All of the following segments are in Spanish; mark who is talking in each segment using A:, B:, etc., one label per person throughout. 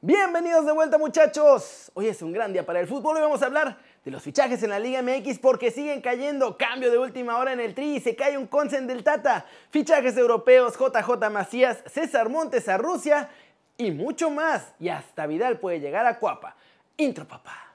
A: Bienvenidos de vuelta muchachos. Hoy es un gran día para el fútbol y vamos a hablar de los fichajes en la Liga MX porque siguen cayendo. Cambio de última hora en el Tri y se cae un Consen del Tata. Fichajes europeos, JJ Macías, César Montes a Rusia y mucho más. Y hasta Vidal puede llegar a Cuapa. Intro papá.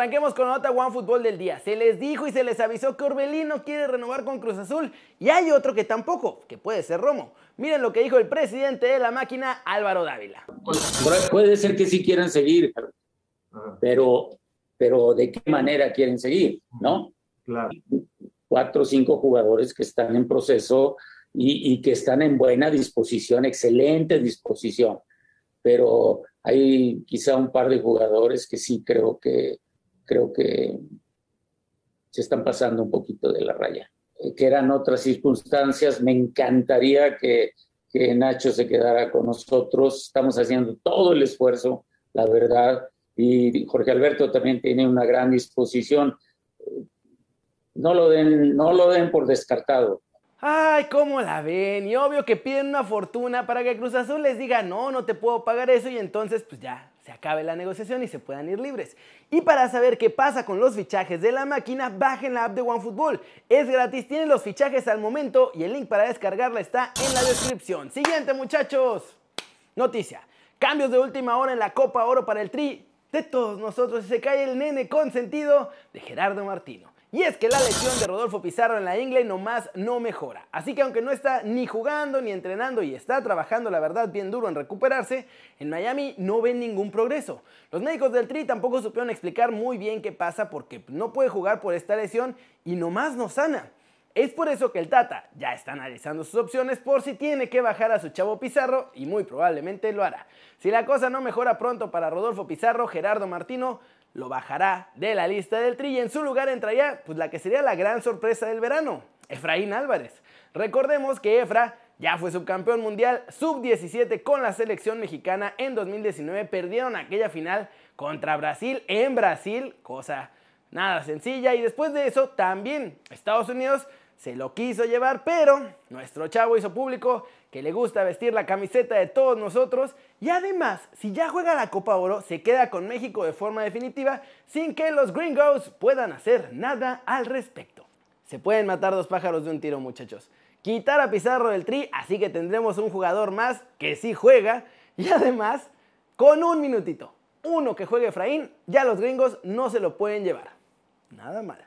A: Arranquemos con la nota One Fútbol del día. Se les dijo y se les avisó que Orbelín no quiere renovar con Cruz Azul y hay otro que tampoco, que puede ser Romo. Miren lo que dijo el presidente de la máquina, Álvaro Dávila.
B: Puede ser que sí quieran seguir, pero, pero ¿de qué manera quieren seguir? ¿No?
C: Claro.
B: Cuatro o cinco jugadores que están en proceso y, y que están en buena disposición, excelente disposición. Pero hay quizá un par de jugadores que sí creo que creo que se están pasando un poquito de la raya. Eh, que eran otras circunstancias, me encantaría que, que Nacho se quedara con nosotros. Estamos haciendo todo el esfuerzo, la verdad, y Jorge Alberto también tiene una gran disposición. No lo den, no lo den por descartado.
A: Ay, ¿cómo la ven? Y obvio que piden una fortuna para que Cruz Azul les diga, no, no te puedo pagar eso y entonces pues ya se acabe la negociación y se puedan ir libres. Y para saber qué pasa con los fichajes de la máquina, bajen la app de OneFootball. Es gratis, tienen los fichajes al momento y el link para descargarla está en la descripción. Siguiente muchachos. Noticia. Cambios de última hora en la Copa Oro para el Tri. De todos nosotros se cae el nene consentido de Gerardo Martino. Y es que la lesión de Rodolfo Pizarro en la ingle nomás no mejora. Así que aunque no está ni jugando ni entrenando y está trabajando la verdad bien duro en recuperarse, en Miami no ven ningún progreso. Los médicos del Tri tampoco supieron explicar muy bien qué pasa porque no puede jugar por esta lesión y nomás no sana. Es por eso que el Tata ya está analizando sus opciones por si tiene que bajar a su chavo Pizarro y muy probablemente lo hará. Si la cosa no mejora pronto para Rodolfo Pizarro, Gerardo Martino lo bajará de la lista del tri y en su lugar entraría pues la que sería la gran sorpresa del verano, Efraín Álvarez. Recordemos que Efra ya fue subcampeón mundial sub-17 con la selección mexicana en 2019, perdieron aquella final contra Brasil en Brasil, cosa nada sencilla y después de eso también Estados Unidos se lo quiso llevar, pero nuestro chavo hizo público que le gusta vestir la camiseta de todos nosotros y además, si ya juega la Copa Oro, se queda con México de forma definitiva sin que los gringos puedan hacer nada al respecto. Se pueden matar dos pájaros de un tiro, muchachos. Quitar a Pizarro del tri, así que tendremos un jugador más que sí juega y además, con un minutito, uno que juegue Efraín, ya los gringos no se lo pueden llevar. Nada mal.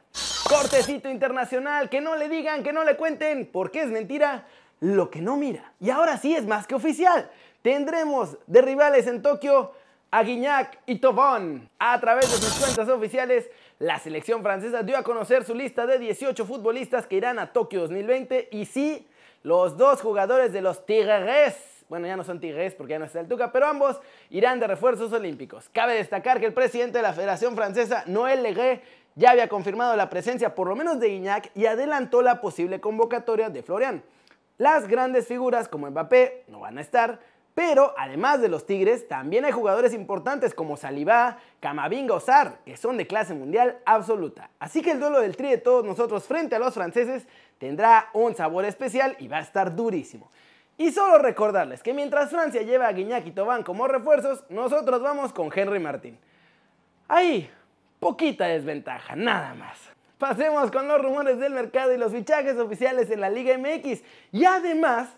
A: Cortecito internacional, que no le digan, que no le cuenten, porque es mentira lo que no mira. Y ahora sí es más que oficial. Tendremos de rivales en Tokio a Guignac y Tobón. A través de sus cuentas oficiales, la selección francesa dio a conocer su lista de 18 futbolistas que irán a Tokio 2020 y sí, los dos jugadores de los Tigres bueno, ya no son Tigres porque ya no está el Tuca, pero ambos irán de refuerzos olímpicos. Cabe destacar que el presidente de la Federación Francesa, Noël Legué, ya había confirmado la presencia por lo menos de Guignac y adelantó la posible convocatoria de Florian. Las grandes figuras como Mbappé no van a estar, pero además de los Tigres, también hay jugadores importantes como Salivá, Camavinga o Sar, que son de clase mundial absoluta. Así que el duelo del tri de todos nosotros frente a los franceses tendrá un sabor especial y va a estar durísimo. Y solo recordarles que mientras Francia lleva a Guiñac y Tobán como refuerzos, nosotros vamos con Henry Martín. Ahí, poquita desventaja, nada más. Pasemos con los rumores del mercado y los fichajes oficiales en la Liga MX. Y además,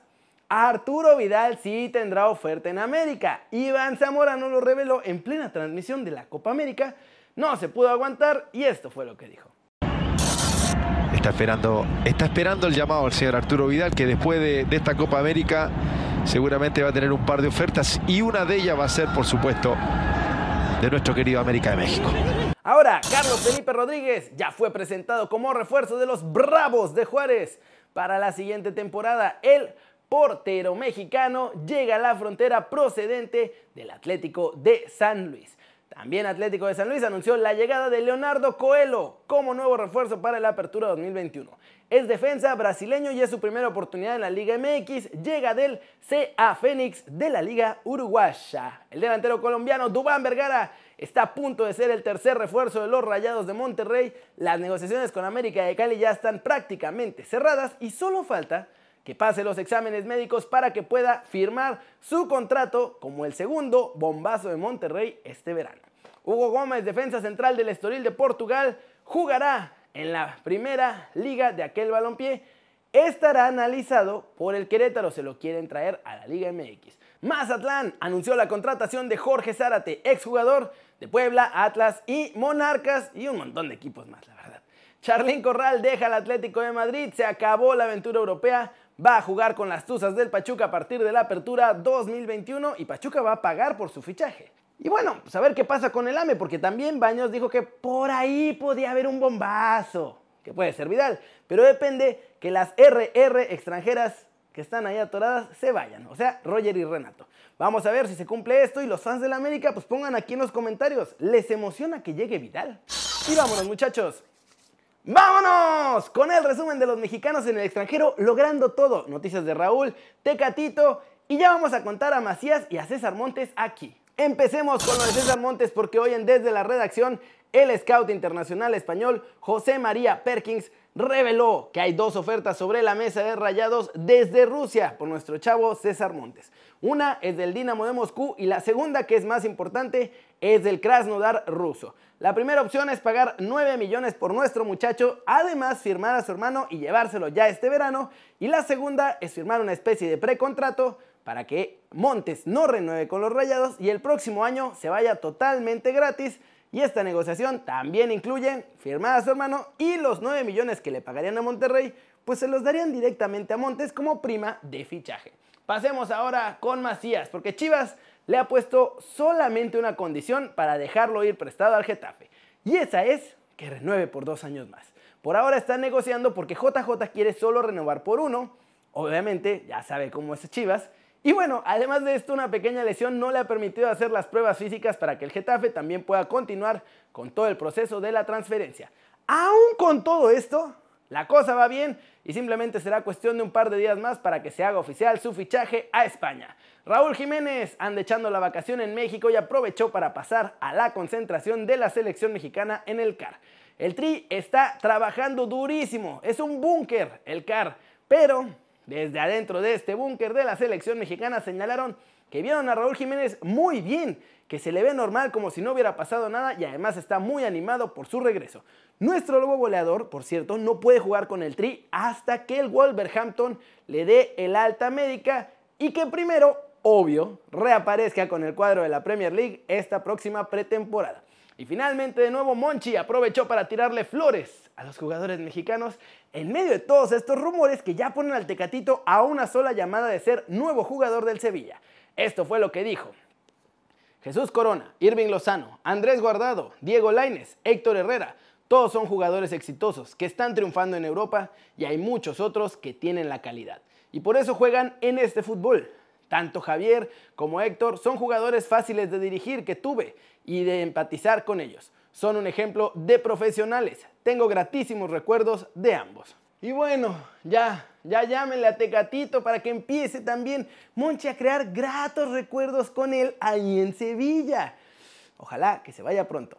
A: Arturo Vidal sí tendrá oferta en América. Iván Zamora no lo reveló en plena transmisión de la Copa América. No se pudo aguantar y esto fue lo que dijo.
D: Está esperando, está esperando el llamado al señor Arturo Vidal, que después de, de esta Copa América seguramente va a tener un par de ofertas y una de ellas va a ser, por supuesto, de nuestro querido América de México.
A: Ahora, Carlos Felipe Rodríguez ya fue presentado como refuerzo de los Bravos de Juárez para la siguiente temporada. El portero mexicano llega a la frontera procedente del Atlético de San Luis. También Atlético de San Luis anunció la llegada de Leonardo Coelho como nuevo refuerzo para la Apertura 2021. Es defensa brasileño y es su primera oportunidad en la Liga MX. Llega del CA Fénix de la Liga Uruguaya. El delantero colombiano Dubán Vergara está a punto de ser el tercer refuerzo de los Rayados de Monterrey. Las negociaciones con América de Cali ya están prácticamente cerradas y solo falta que pase los exámenes médicos para que pueda firmar su contrato como el segundo bombazo de Monterrey este verano. Hugo Gómez, defensa central del Estoril de Portugal, jugará en la primera liga de aquel balompié. Estará analizado por el Querétaro, se lo quieren traer a la Liga MX. Mazatlán anunció la contratación de Jorge Zárate, exjugador de Puebla, Atlas y Monarcas y un montón de equipos más, la verdad. Charlín Corral deja al Atlético de Madrid, se acabó la aventura europea, va a jugar con las Tuzas del Pachuca a partir de la apertura 2021 y Pachuca va a pagar por su fichaje. Y bueno, pues a ver qué pasa con el AME, porque también Baños dijo que por ahí podía haber un bombazo, que puede ser Vidal, pero depende que las RR extranjeras que están ahí atoradas se vayan, o sea, Roger y Renato. Vamos a ver si se cumple esto y los fans de la América pues pongan aquí en los comentarios, ¿les emociona que llegue Vidal? Y vámonos muchachos, ¡Vámonos! Con el resumen de los mexicanos en el extranjero logrando todo. Noticias de Raúl, Tecatito y ya vamos a contar a Macías y a César Montes aquí. Empecemos con lo de César Montes porque hoy en Desde la Redacción, el scout internacional español José María Perkins reveló que hay dos ofertas sobre la mesa de rayados desde Rusia por nuestro chavo César Montes. Una es del Dinamo de Moscú y la segunda, que es más importante, es del Krasnodar ruso. La primera opción es pagar 9 millones por nuestro muchacho, además firmar a su hermano y llevárselo ya este verano. Y la segunda es firmar una especie de precontrato para que Montes no renueve con los Rayados y el próximo año se vaya totalmente gratis. Y esta negociación también incluye firmar a su hermano y los 9 millones que le pagarían a Monterrey, pues se los darían directamente a Montes como prima de fichaje. Pasemos ahora con Macías, porque Chivas le ha puesto solamente una condición para dejarlo ir prestado al Getafe. Y esa es que renueve por dos años más. Por ahora están negociando porque JJ quiere solo renovar por uno. Obviamente, ya sabe cómo es Chivas. Y bueno, además de esto, una pequeña lesión no le ha permitido hacer las pruebas físicas para que el Getafe también pueda continuar con todo el proceso de la transferencia. Aún con todo esto, la cosa va bien y simplemente será cuestión de un par de días más para que se haga oficial su fichaje a España. Raúl Jiménez anda echando la vacación en México y aprovechó para pasar a la concentración de la selección mexicana en el CAR. El Tri está trabajando durísimo, es un búnker el CAR, pero desde adentro de este búnker de la selección mexicana señalaron que vieron a Raúl Jiménez muy bien, que se le ve normal como si no hubiera pasado nada y además está muy animado por su regreso. Nuestro lobo goleador, por cierto, no puede jugar con el Tri hasta que el Wolverhampton le dé el alta médica y que primero, obvio, reaparezca con el cuadro de la Premier League esta próxima pretemporada. Y finalmente de nuevo Monchi aprovechó para tirarle flores a los jugadores mexicanos en medio de todos estos rumores que ya ponen al Tecatito a una sola llamada de ser nuevo jugador del Sevilla. Esto fue lo que dijo. Jesús Corona, Irving Lozano, Andrés Guardado, Diego Laines, Héctor Herrera, todos son jugadores exitosos que están triunfando en Europa y hay muchos otros que tienen la calidad. Y por eso juegan en este fútbol. Tanto Javier como Héctor son jugadores fáciles de dirigir que tuve y de empatizar con ellos. Son un ejemplo de profesionales. Tengo gratísimos recuerdos de ambos. Y bueno, ya, ya llámenle a Tecatito para que empiece también Monchi a crear gratos recuerdos con él ahí en Sevilla. Ojalá que se vaya pronto.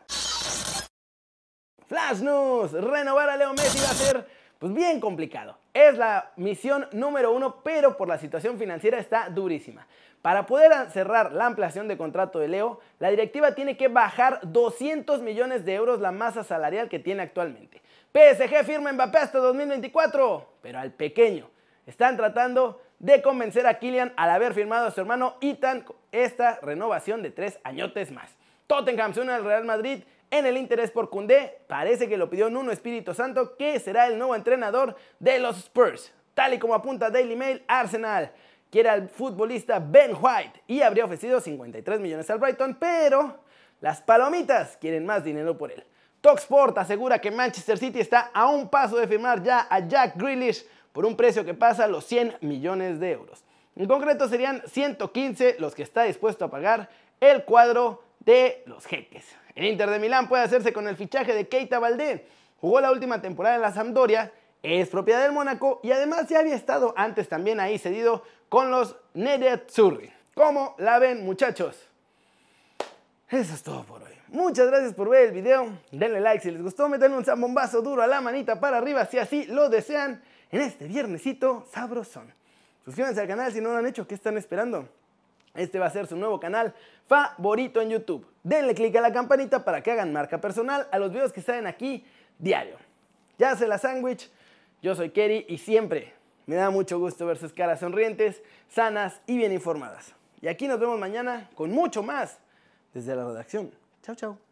A: Flash News, renovar a Leo Messi va a ser pues bien complicado. Es la misión número uno, pero por la situación financiera está durísima. Para poder cerrar la ampliación de contrato de Leo, la directiva tiene que bajar 200 millones de euros la masa salarial que tiene actualmente. PSG firma Mbappé hasta 2024, pero al pequeño. Están tratando de convencer a Kylian al haber firmado a su hermano Ethan esta renovación de tres añotes más. Tottenham se une al Real Madrid en el interés por Koundé, parece que lo pidió Nuno Espíritu Santo, que será el nuevo entrenador de los Spurs. Tal y como apunta Daily Mail, Arsenal quiere al futbolista Ben White y habría ofrecido 53 millones al Brighton, pero las palomitas quieren más dinero por él. Talksport asegura que Manchester City está a un paso de firmar ya a Jack Grealish por un precio que pasa los 100 millones de euros. En concreto serían 115 los que está dispuesto a pagar el cuadro de los jeques. El Inter de Milán puede hacerse con el fichaje de Keita Valdé. Jugó la última temporada en la Sampdoria, es propiedad del Mónaco y además ya había estado antes también ahí cedido con los Nerazzurri. ¿Cómo la ven, muchachos? Eso es todo por hoy. Muchas gracias por ver el video. Denle like si les gustó. Metanle un zambombazo duro a la manita para arriba si así lo desean en este viernesito sabrosón. Suscríbanse al canal si no lo han hecho. ¿Qué están esperando? Este va a ser su nuevo canal favorito en YouTube. Denle click a la campanita para que hagan marca personal a los videos que salen aquí diario. Ya se la sándwich. Yo soy Kerry y siempre me da mucho gusto ver sus caras sonrientes, sanas y bien informadas. Y aquí nos vemos mañana con mucho más desde la redacción. Chao, chao.